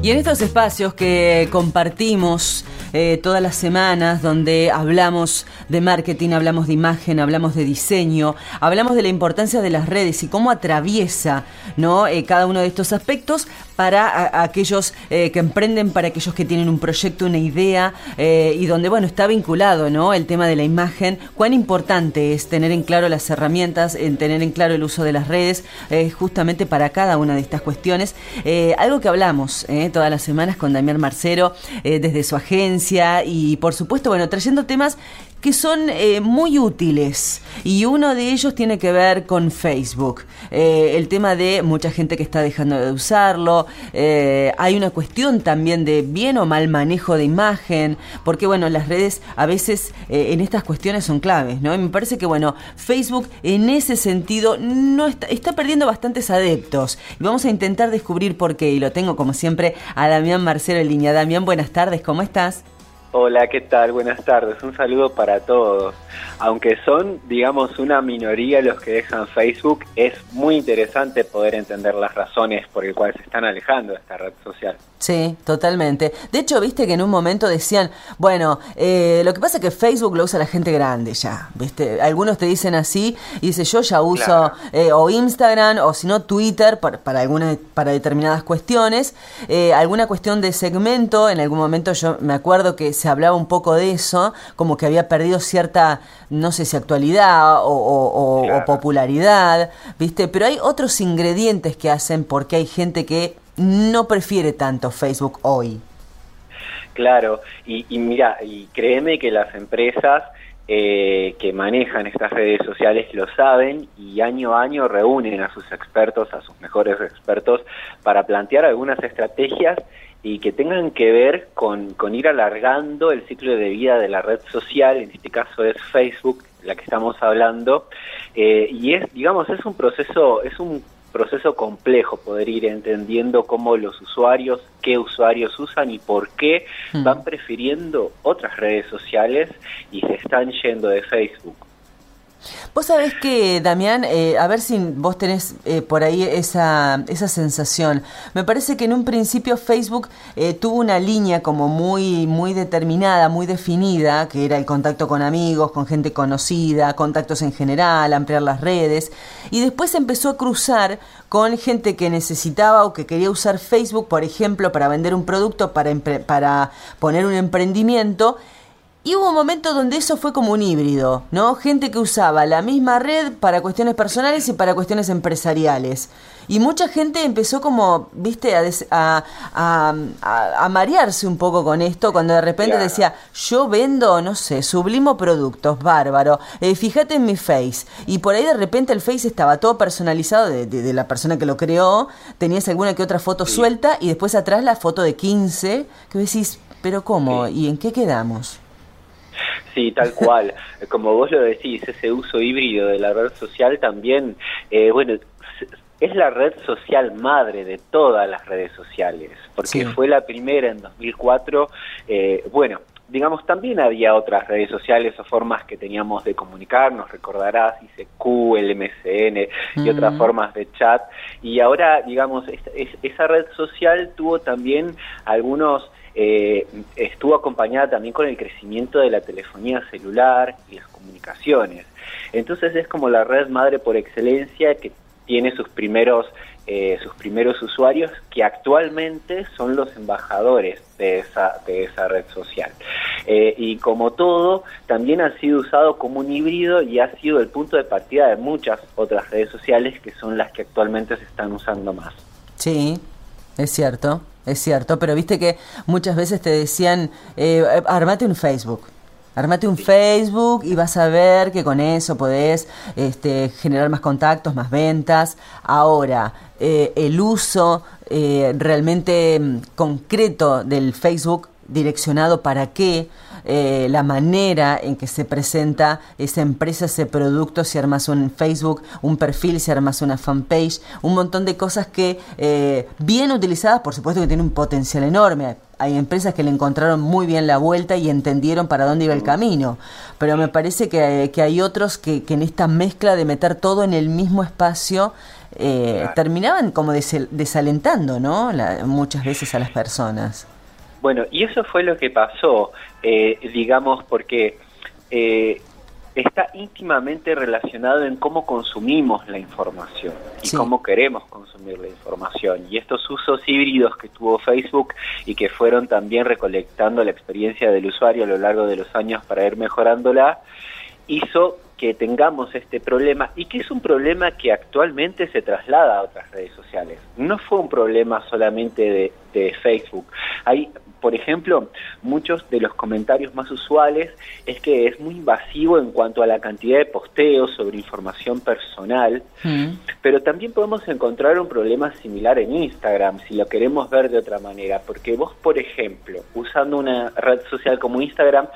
Y en estos espacios que compartimos eh, todas las semanas, donde hablamos de marketing, hablamos de imagen, hablamos de diseño, hablamos de la importancia de las redes y cómo atraviesa ¿no? Eh, cada uno de estos aspectos para aquellos eh, que emprenden, para aquellos que tienen un proyecto, una idea, y donde bueno está vinculado ¿no? el tema de la imagen, cuán importante es tener en claro las herramientas, en tener en claro el uso de las redes, justamente para cada una de estas cuestiones. algo que hablamos, todas las semanas con Damián Marcero desde su agencia y por supuesto, bueno, trayendo temas que son eh, muy útiles y uno de ellos tiene que ver con Facebook. Eh, el tema de mucha gente que está dejando de usarlo, hay una cuestión también de bien o mal manejo de imagen, porque bueno, las redes a veces en estas cuestiones son claves, ¿no? Y me parece que bueno, Facebook en ese sentido no está, está perdiendo bastantes adeptos y vamos a intentar descubrir por qué y lo tengo como siempre a Damián Marcelo en línea. Damián, buenas tardes, ¿cómo estás? Hola, ¿qué tal? Buenas tardes. Un saludo para todos. Aunque son, digamos, una minoría los que dejan Facebook, es muy interesante poder entender las razones por las cuales se están alejando de esta red social. Sí, totalmente. De hecho, viste que en un momento decían, bueno, eh, lo que pasa es que Facebook lo usa la gente grande ya, viste. Algunos te dicen así y dice yo ya uso eh, o Instagram o si no Twitter para, para algunas para determinadas cuestiones, eh, alguna cuestión de segmento. En algún momento yo me acuerdo que se hablaba un poco de eso, como que había perdido cierta, no sé si actualidad o, o popularidad, viste. Pero hay otros ingredientes que hacen porque hay gente que no prefiere tanto Facebook hoy. Claro, y, mira, y créeme que las empresas eh, que manejan estas redes sociales lo saben y año a año reúnen a sus expertos, a sus mejores expertos, para plantear algunas estrategias y que tengan que ver con, ir alargando el ciclo de vida de la red social, en este caso es Facebook, la que estamos hablando, eh, y es, digamos, es un proceso, es un proceso complejo poder ir entendiendo cómo los usuarios, qué usuarios usan y por qué hmm. van prefiriendo otras redes sociales y se están yendo de Facebook. Vos sabés que, Damián, eh, a ver si vos tenés eh, por ahí esa, esa sensación. Me parece que en un principio Facebook eh, tuvo una línea como muy, muy determinada, muy definida, que era el contacto con amigos, con gente conocida, contactos en general, ampliar las redes. Y después empezó a cruzar con gente que necesitaba o que quería usar Facebook, por ejemplo, para vender un producto, para, para poner un emprendimiento y hubo un momento donde eso fue como un híbrido, ¿no? Gente que usaba la misma red para cuestiones personales y para cuestiones empresariales. Y mucha gente empezó como, viste, a, a, marearse un poco con esto cuando de repente decía, yo vendo, no sé, sublimo productos, bárbaro, eh, fíjate en mi face. Y por ahí de repente el face estaba todo personalizado de, la persona que lo creó, tenías alguna que otra foto suelta y después atrás la foto de 15, que decís, pero ¿cómo? ¿Y en qué quedamos? Sí, tal cual. Como vos lo decís, ese uso híbrido de la red social también, eh, bueno, es la red social madre de todas las redes sociales, porque fue la primera en 2004. Eh, bueno, digamos, también había otras redes sociales o formas que teníamos de comunicarnos, recordarás, ICQ, el MSN y otras formas de chat. Y ahora, digamos, esa red social tuvo también algunos eh, estuvo acompañada también con el crecimiento de la telefonía celular y las comunicaciones. Entonces es como la red madre por excelencia que tiene sus primeros eh, sus primeros usuarios que actualmente son los embajadores de esa, de esa red social. Eh, y como todo, también ha sido usado como un híbrido y ha sido el punto de partida de muchas otras redes sociales que son las que actualmente se están usando más. Sí, es cierto es cierto, pero viste que muchas veces te decían, eh, armate un Facebook. Armate un Facebook y vas a ver que con eso podés este, generar más contactos, más ventas. Ahora, eh, el uso eh, realmente mm, concreto del Facebook direccionado para qué, eh, la manera en que se presenta esa empresa, ese producto, si armas un Facebook, un perfil, si armas una fanpage, un montón de cosas que eh, bien utilizadas, por supuesto que tienen un potencial enorme. Hay empresas que le encontraron muy bien la vuelta y entendieron para dónde iba el camino, pero me parece que, hay otros que, que en esta mezcla de meter todo en el mismo espacio eh, terminaban como desalentando, ¿no? muchas veces a las personas. Bueno, y eso fue lo que pasó, eh, digamos, porque eh, está íntimamente relacionado en cómo consumimos la información y cómo queremos consumir la información. Y estos usos híbridos que tuvo Facebook y que fueron también recolectando la experiencia del usuario a lo largo de los años para ir mejorándola, hizo que tengamos este problema y que es un problema que actualmente se traslada a otras redes sociales. No fue un problema solamente de, de Facebook. Hay por ejemplo, muchos de los comentarios más usuales es que es muy invasivo en cuanto a la cantidad de posteos sobre información personal, mm. pero también podemos encontrar un problema similar en Instagram, si lo queremos ver de otra manera, porque vos, por ejemplo, usando una red social como Instagram,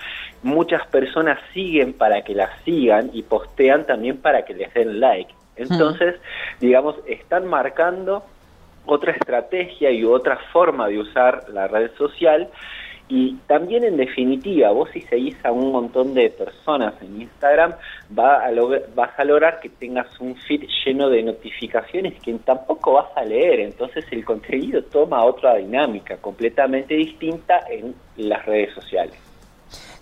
muchas personas siguen para que la sigan y postean también para que les den like. Mm. Entonces, digamos, están marcando otra estrategia y otra forma de usar la red social y también en definitiva, vos si seguís a un montón de personas en Instagram, va a vas a lograr que tengas un feed lleno de notificaciones que tampoco vas a leer, entonces el contenido toma otra dinámica completamente distinta en las redes sociales.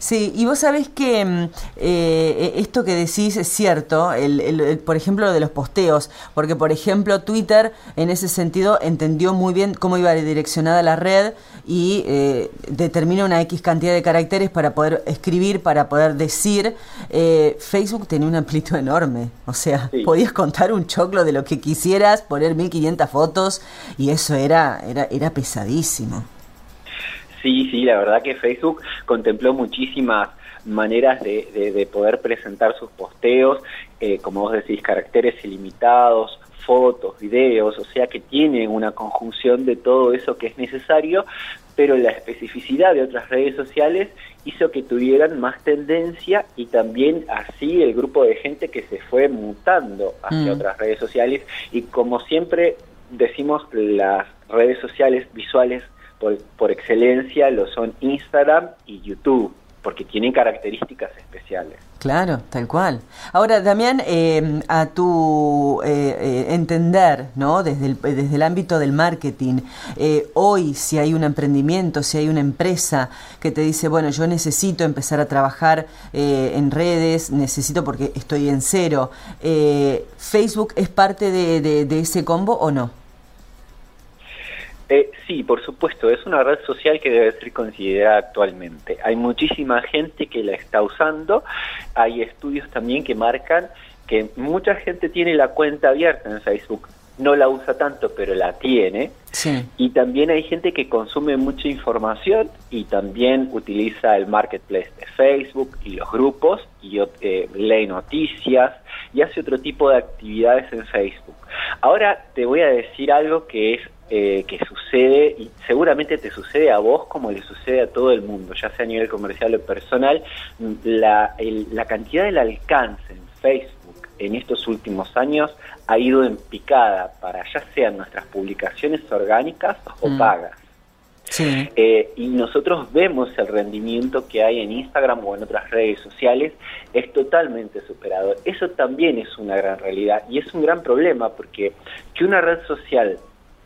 Sí, y vos sabés que mm, eh, esto que decís es cierto, el, por ejemplo, lo de los posteos, porque por ejemplo Twitter en ese sentido entendió muy bien cómo iba direccionada la red y eh, determina una X cantidad de caracteres para poder escribir, para poder decir. Eh, Facebook tenía una amplitud enorme, o sea, podías contar un choclo de lo que quisieras, poner 1500 fotos y eso era, era, era pesadísimo. Sí, sí, la verdad que Facebook contempló muchísimas maneras de, de, poder presentar sus posteos, eh, como vos decís, caracteres ilimitados, fotos, videos, o sea que tiene una conjunción de todo eso que es necesario, pero la especificidad de otras redes sociales hizo que tuvieran más tendencia y también así el grupo de gente que se fue mutando hacia mm. otras redes sociales y como siempre decimos las redes sociales visuales por, excelencia lo son Instagram y YouTube porque tienen características especiales. Claro, tal cual. Ahora, Damián, eh, a tu eh, eh, entender, ¿no? Desde el, desde el ámbito del marketing, hoy si hay un emprendimiento, si hay una empresa que te dice, bueno, yo necesito empezar a trabajar en redes, necesito porque estoy en cero, ¿Facebook es parte de ese combo o no? Eh, sí, por supuesto, es una red social que debe ser considerada actualmente. Hay muchísima gente que la está usando, hay estudios también que marcan que mucha gente tiene la cuenta abierta en Facebook, no la usa tanto, pero la tiene. Y también hay gente que consume mucha información y también utiliza el marketplace de Facebook y los grupos y eh, lee noticias y hace otro tipo de actividades en Facebook. Ahora te voy a decir algo que es eh, que sucede y seguramente te sucede a vos como le sucede a todo el mundo, ya sea a nivel comercial o personal, la, la cantidad del alcance en Facebook en estos últimos años ha ido en picada para ya sean nuestras publicaciones orgánicas o mm. pagas. Eh, y nosotros vemos el rendimiento que hay en Instagram o en otras redes sociales es totalmente superado. Eso también es una gran realidad y es un gran problema porque que una red social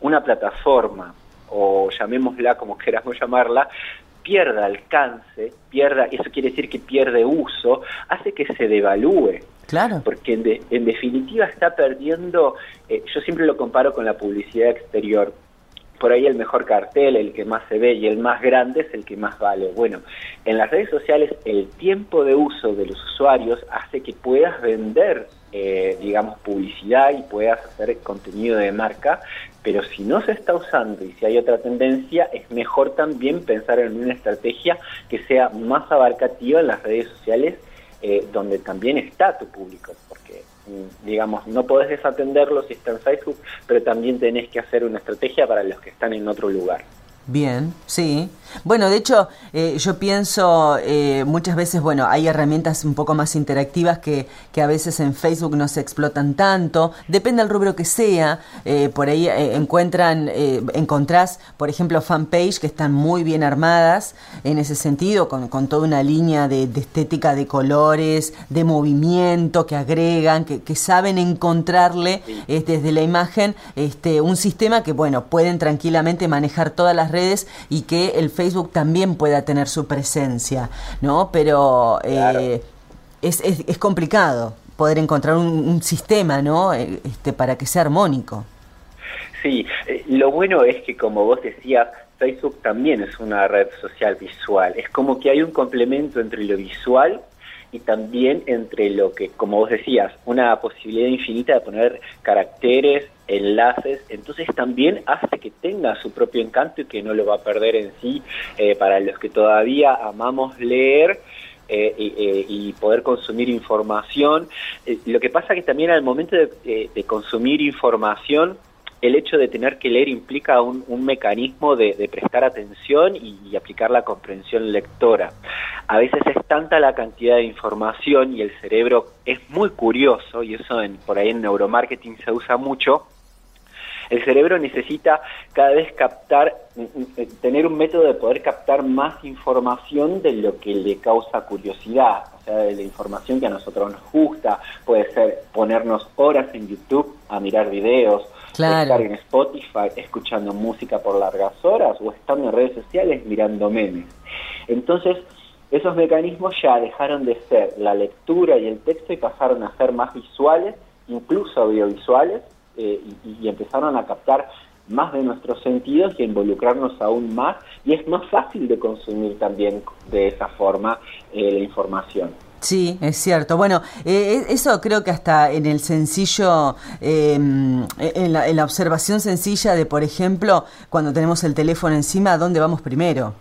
una plataforma, o llamémosla como queramos llamarla, pierda alcance, pierda, eso quiere decir que pierde uso, hace que se devalúe. Claro. Porque en, definitiva está perdiendo, eh, yo siempre lo comparo con la publicidad exterior. Por ahí el mejor cartel, el que más se ve y el más grande es el que más vale. Bueno, en las redes sociales el tiempo de uso de los usuarios hace que puedas vender eh, digamos, publicidad y puedas hacer contenido de marca, pero si no se está usando y si hay otra tendencia, es mejor también pensar en una estrategia que sea más abarcativa en las redes sociales, eh, donde también está tu público, porque mm, digamos, no podés desatenderlo si está en Facebook, pero también tenés que hacer una estrategia para los que están en otro lugar. Bien, sí. Bueno, de hecho, eh, yo pienso eh, muchas veces, bueno, hay herramientas un poco más interactivas que, que, a veces en Facebook no se explotan tanto, depende del rubro que sea, eh, por ahí encuentran, encontrás, por ejemplo, fanpage que están muy bien armadas en ese sentido, con, con toda una línea de, de, estética de colores, de movimiento que agregan, que, que saben encontrarle desde la imagen este, un sistema que, bueno, pueden tranquilamente manejar todas las redes y que el Facebook también pueda tener su presencia, ¿no? Pero eh, es, es, complicado poder encontrar un, sistema, ¿no? Eh, este, para que sea armónico. Sí, eh, lo bueno es que como vos decías, Facebook también es una red social visual. Es como que hay un complemento entre lo visual y también entre lo que, como vos decías, una posibilidad infinita de poner caracteres, enlaces, entonces también hace que tenga su propio encanto y que no lo va a perder en sí eh, para los que todavía amamos leer. Eh, eh, y, poder consumir información. lo que pasa que también al momento de consumir información el hecho de tener que leer implica un, mecanismo de, prestar atención y, aplicar la comprensión lectora. A veces es tanta la cantidad de información y el cerebro es muy curioso, y eso en, por ahí en neuromarketing se usa mucho, el cerebro necesita cada vez captar, tener un método de poder captar más información de lo que le causa curiosidad, o sea, de la información que a nosotros nos gusta, puede ser ponernos horas en YouTube a mirar videos, estar en Spotify escuchando música por largas horas o estando en redes sociales mirando memes. Entonces, esos mecanismos ya dejaron de ser la lectura y el texto y pasaron a ser más visuales, incluso audiovisuales, eh, y, empezaron a captar más de nuestros sentidos y a involucrarnos aún más, y es más fácil de consumir también de esa forma eh, la información. Sí, es cierto. Bueno, eh, eso creo que hasta en el sencillo, en, la, en, la, observación sencilla de, por ejemplo, cuando tenemos el teléfono encima, ¿a dónde vamos primero?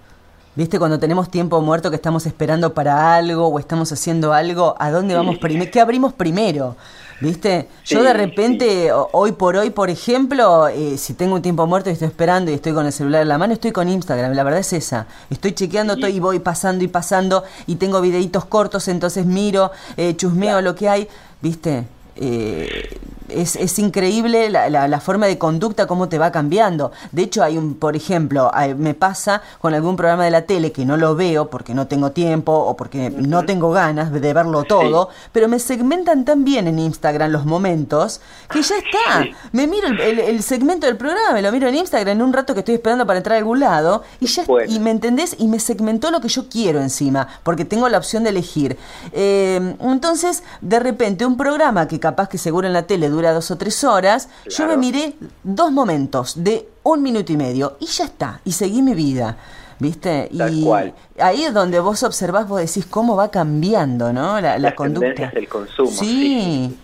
¿Viste? Cuando tenemos tiempo muerto que estamos esperando para algo o estamos haciendo algo, ¿a dónde vamos primero? ¿Qué abrimos primero? ¿Viste? Yo de repente, hoy por hoy, por ejemplo, eh, si tengo un tiempo muerto y estoy esperando y estoy con el celular en la mano, estoy con Instagram. La verdad es esa. Estoy chequeando todo y voy pasando y pasando y tengo videitos cortos, entonces miro, eh, chusmeo lo que hay. ¿Viste? Eh, es, es, increíble la, la, forma de conducta, cómo te va cambiando. De hecho, hay un, por ejemplo, me pasa con algún programa de la tele que no lo veo porque no tengo tiempo o porque no tengo ganas de verlo todo, pero me segmentan tan bien en Instagram los momentos que ya está. Me miro el, segmento del programa, me lo miro en Instagram en un rato que estoy esperando para entrar a algún lado y ya, y me entendés, y me segmentó lo que yo quiero encima, porque tengo la opción de elegir. Eh, entonces, de repente, un programa que capaz que seguro en la tele dura dos o tres horas, yo me miré dos momentos de un minuto y medio y ya está, y seguí mi vida. ¿Viste? y ahí es donde vos observás, vos decís cómo va cambiando, ¿no? La, Las conducta. del consumo. Sí.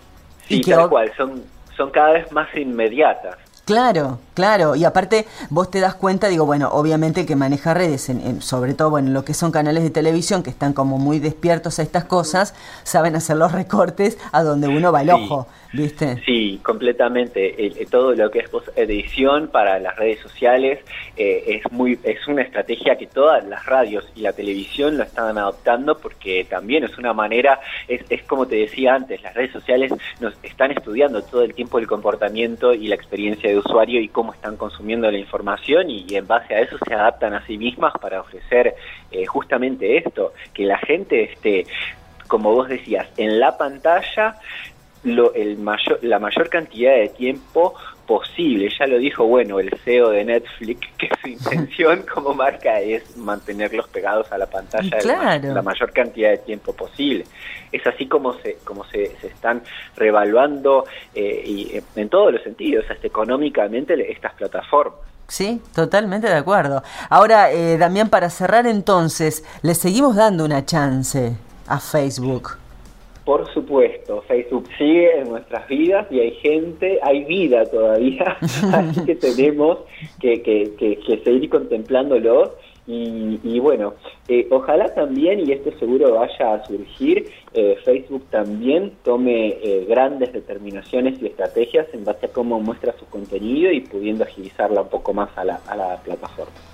y tal cual, son, son cada vez más inmediatas. Claro, claro, y aparte vos te das cuenta, digo, bueno, obviamente que maneja redes, en, sobre todo, bueno, lo que son canales de televisión que están como muy despiertos a estas cosas, saben hacer los recortes a donde uno va el ojo, ¿viste? Sí, completamente. todo lo que es edición para las redes sociales eh, es muy es una estrategia que todas las radios y la televisión lo están adoptando porque también es una manera, es, es como te decía antes, las redes sociales nos están estudiando todo el tiempo el comportamiento y la experiencia de usuario y cómo están consumiendo la información y, en base a eso se adaptan a sí mismas para ofrecer eh, justamente esto, que la gente esté, como vos decías, en la pantalla lo, el mayor, la mayor cantidad de tiempo posible. Ya lo dijo, bueno, el CEO de Netflix, que su intención como marca es mantenerlos pegados a la pantalla la, mayor cantidad de tiempo posible. Es así como se, como se, se están revaluando eh, y, eh, en todos los sentidos, hasta económicamente, estas plataformas. Sí, totalmente de acuerdo. Ahora, eh, Damián, para cerrar entonces, le seguimos dando una chance a Facebook. Por supuesto, Facebook sigue en nuestras vidas y hay gente, hay vida todavía, así que tenemos que, que, seguir contemplándolo y, bueno, eh, ojalá también, y esto seguro vaya a surgir, eh, Facebook también tome eh, grandes determinaciones y estrategias en base a cómo muestra su contenido y pudiendo agilizarla un poco más a la, a la plataforma.